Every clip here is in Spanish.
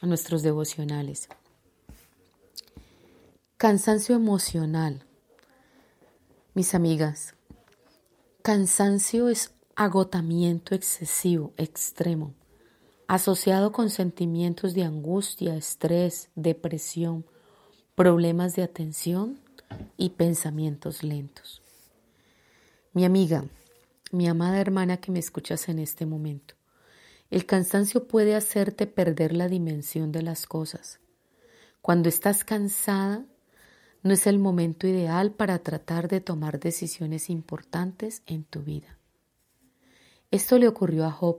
a nuestros devocionales. Cansancio emocional. Mis amigas, cansancio es agotamiento excesivo, extremo, asociado con sentimientos de angustia, estrés, depresión, problemas de atención y pensamientos lentos. Mi amiga, mi amada hermana que me escuchas en este momento, el cansancio puede hacerte perder la dimensión de las cosas. Cuando estás cansada, no es el momento ideal para tratar de tomar decisiones importantes en tu vida. Esto le ocurrió a Job.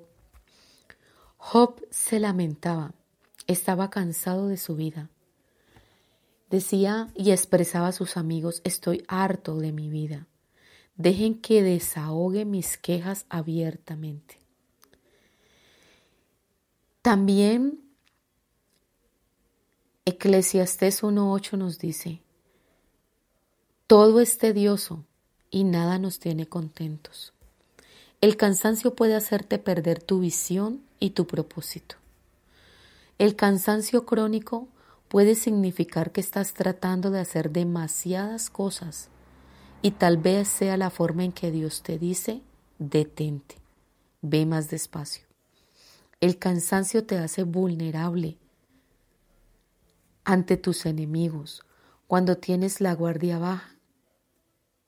Job se lamentaba, estaba cansado de su vida. Decía y expresaba a sus amigos, estoy harto de mi vida. Dejen que desahogue mis quejas abiertamente. También Eclesiastés 1.8 nos dice, todo es tedioso y nada nos tiene contentos. El cansancio puede hacerte perder tu visión y tu propósito. El cansancio crónico puede significar que estás tratando de hacer demasiadas cosas y tal vez sea la forma en que Dios te dice, detente, ve más despacio. El cansancio te hace vulnerable ante tus enemigos. Cuando tienes la guardia baja,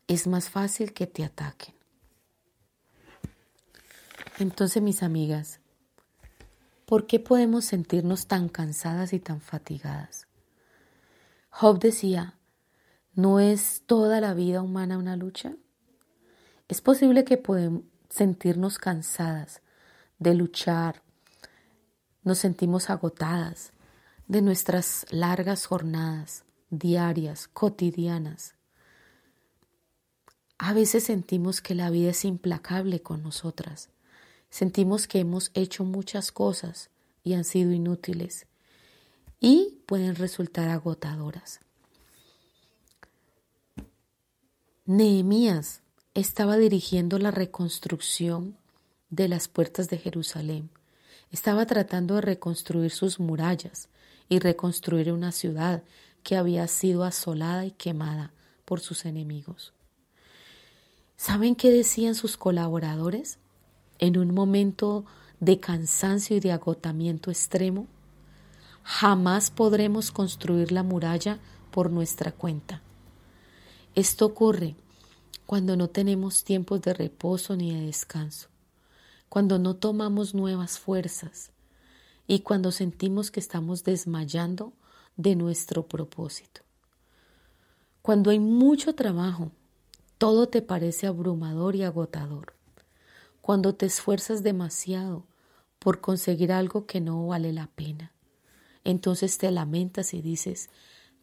es más fácil que te ataquen. Entonces, mis amigas, ¿por qué podemos sentirnos tan cansadas y tan fatigadas? Job decía, ¿no es toda la vida humana una lucha? Es posible que podemos sentirnos cansadas de luchar, nos sentimos agotadas de nuestras largas jornadas diarias, cotidianas, a veces sentimos que la vida es implacable con nosotras. Sentimos que hemos hecho muchas cosas y han sido inútiles y pueden resultar agotadoras. Nehemías estaba dirigiendo la reconstrucción de las puertas de Jerusalén. Estaba tratando de reconstruir sus murallas y reconstruir una ciudad que había sido asolada y quemada por sus enemigos. ¿Saben qué decían sus colaboradores? En un momento de cansancio y de agotamiento extremo, jamás podremos construir la muralla por nuestra cuenta. Esto ocurre cuando no tenemos tiempos de reposo ni de descanso, cuando no tomamos nuevas fuerzas y cuando sentimos que estamos desmayando de nuestro propósito. Cuando hay mucho trabajo todo te parece abrumador y agotador. Cuando te esfuerzas demasiado por conseguir algo que no vale la pena, entonces te lamentas y dices,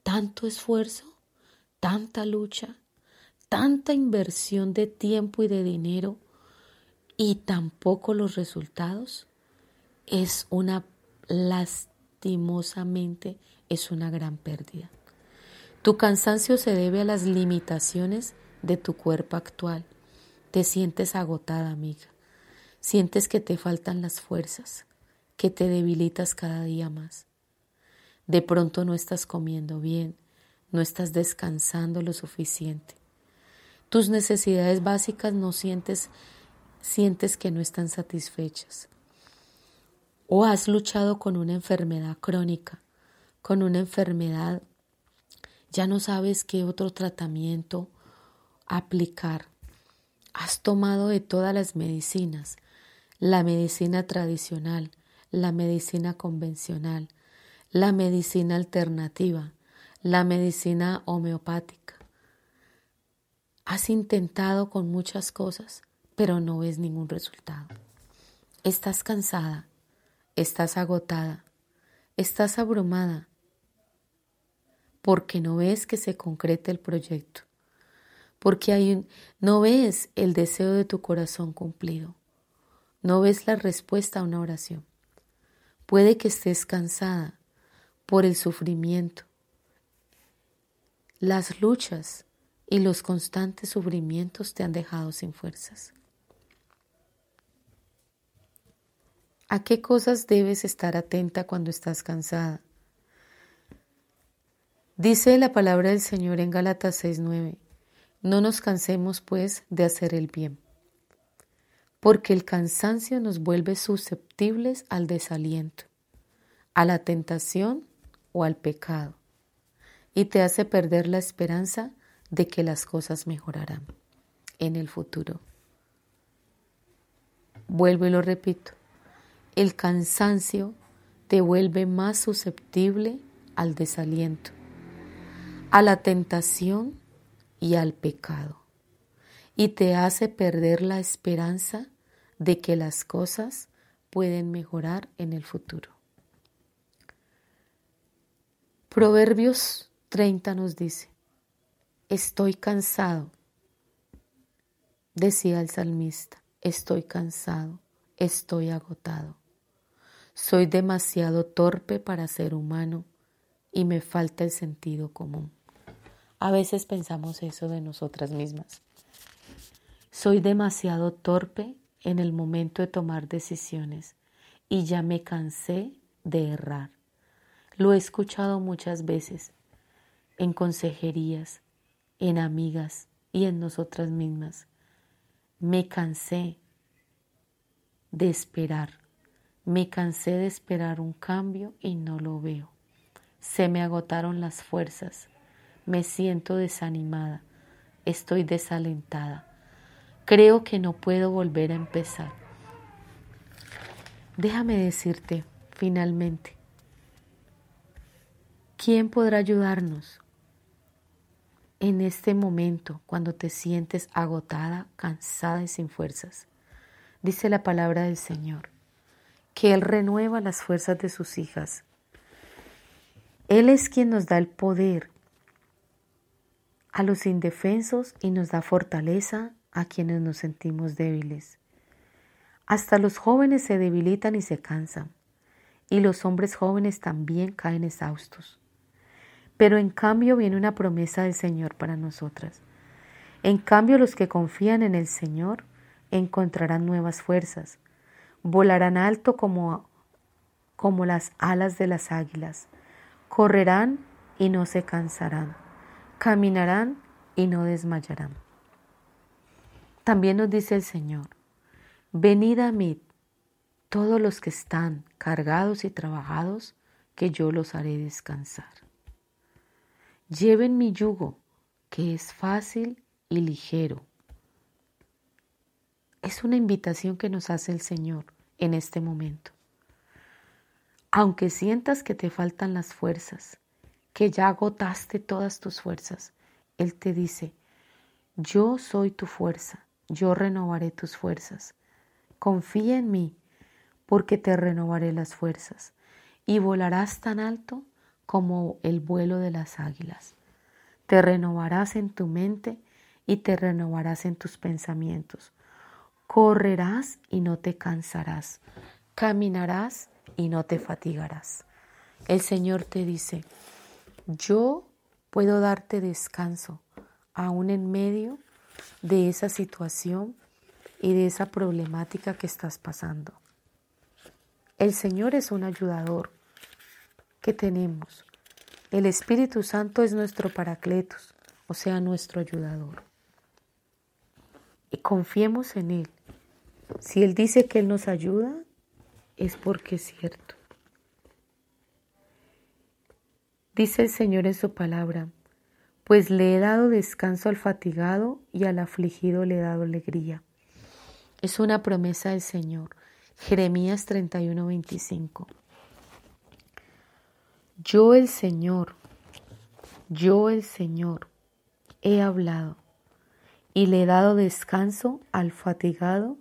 tanto esfuerzo, tanta lucha, tanta inversión de tiempo y de dinero y tampoco los resultados, es una lastimosamente es una gran pérdida. Tu cansancio se debe a las limitaciones de tu cuerpo actual. Te sientes agotada, amiga. Sientes que te faltan las fuerzas, que te debilitas cada día más. De pronto no estás comiendo bien, no estás descansando lo suficiente. Tus necesidades básicas no sientes, sientes que no están satisfechas. O has luchado con una enfermedad crónica, con una enfermedad, ya no sabes qué otro tratamiento aplicar. Has tomado de todas las medicinas, la medicina tradicional, la medicina convencional, la medicina alternativa, la medicina homeopática. Has intentado con muchas cosas, pero no ves ningún resultado. Estás cansada, estás agotada, Estás abrumada porque no ves que se concrete el proyecto, porque hay no ves el deseo de tu corazón cumplido, no ves la respuesta a una oración. Puede que estés cansada por el sufrimiento, las luchas y los constantes sufrimientos te han dejado sin fuerzas. ¿A qué cosas debes estar atenta cuando estás cansada? Dice la palabra del Señor en Gálatas 6:9, no nos cansemos pues de hacer el bien, porque el cansancio nos vuelve susceptibles al desaliento, a la tentación o al pecado, y te hace perder la esperanza de que las cosas mejorarán en el futuro. Vuelvo y lo repito, el cansancio te vuelve más susceptible al desaliento, a la tentación y al pecado, y te hace perder la esperanza de que las cosas pueden mejorar en el futuro. Proverbios 30 nos dice, estoy cansado, decía el salmista, estoy cansado, estoy agotado. Soy demasiado torpe para ser humano y me falta el sentido común. A veces pensamos eso de nosotras mismas. Soy demasiado torpe en el momento de tomar decisiones y ya me cansé de errar. Lo he escuchado muchas veces en consejerías, en amigas y en nosotras mismas. Me cansé de esperar. Me cansé de esperar un cambio y no lo veo. Se me agotaron las fuerzas. Me siento desanimada. Estoy desalentada. Creo que no puedo volver a empezar. Déjame decirte, finalmente, ¿quién podrá ayudarnos en este momento cuando te sientes agotada, cansada y sin fuerzas? Dice la palabra del Señor que Él renueva las fuerzas de sus hijas. Él es quien nos da el poder a los indefensos y nos da fortaleza a quienes nos sentimos débiles. Hasta los jóvenes se debilitan y se cansan, y los hombres jóvenes también caen exhaustos. Pero en cambio viene una promesa del Señor para nosotras. En cambio los que confían en el Señor encontrarán nuevas fuerzas volarán alto como, como las alas de las águilas, correrán y no se cansarán, caminarán y no desmayarán. También nos dice el Señor, venid a mí todos los que están cargados y trabajados, que yo los haré descansar. Lleven mi yugo, que es fácil y ligero. Es una invitación que nos hace el Señor en este momento. Aunque sientas que te faltan las fuerzas, que ya agotaste todas tus fuerzas, Él te dice, yo soy tu fuerza, yo renovaré tus fuerzas. Confía en mí, porque te renovaré las fuerzas, y volarás tan alto como el vuelo de las águilas. Te renovarás en tu mente y te renovarás en tus pensamientos. Correrás y no te cansarás. Caminarás y no te fatigarás. El Señor te dice, yo puedo darte descanso aún en medio de esa situación y de esa problemática que estás pasando. El Señor es un ayudador que tenemos. El Espíritu Santo es nuestro paracletos, o sea, nuestro ayudador. Confiemos en Él si Él dice que Él nos ayuda, es porque es cierto. Dice el Señor en su palabra, pues le he dado descanso al fatigado y al afligido le he dado alegría. Es una promesa del Señor. Jeremías 31, 25. Yo el Señor, yo el Señor, he hablado y le he dado descanso al fatigado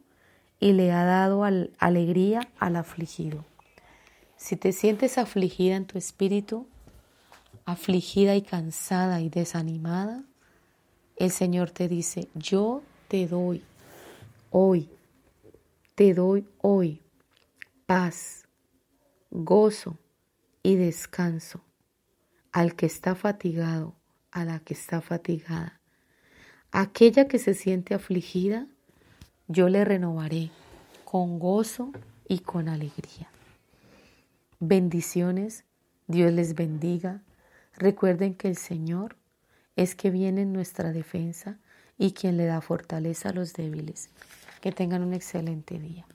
y le ha dado alegría al afligido. Si te sientes afligida en tu espíritu, afligida y cansada y desanimada, el Señor te dice, yo te doy hoy, te doy hoy paz, gozo y descanso al que está fatigado, a la que está fatigada. Aquella que se siente afligida, yo le renovaré con gozo y con alegría. Bendiciones, Dios les bendiga. Recuerden que el Señor es que viene en nuestra defensa y quien le da fortaleza a los débiles. Que tengan un excelente día.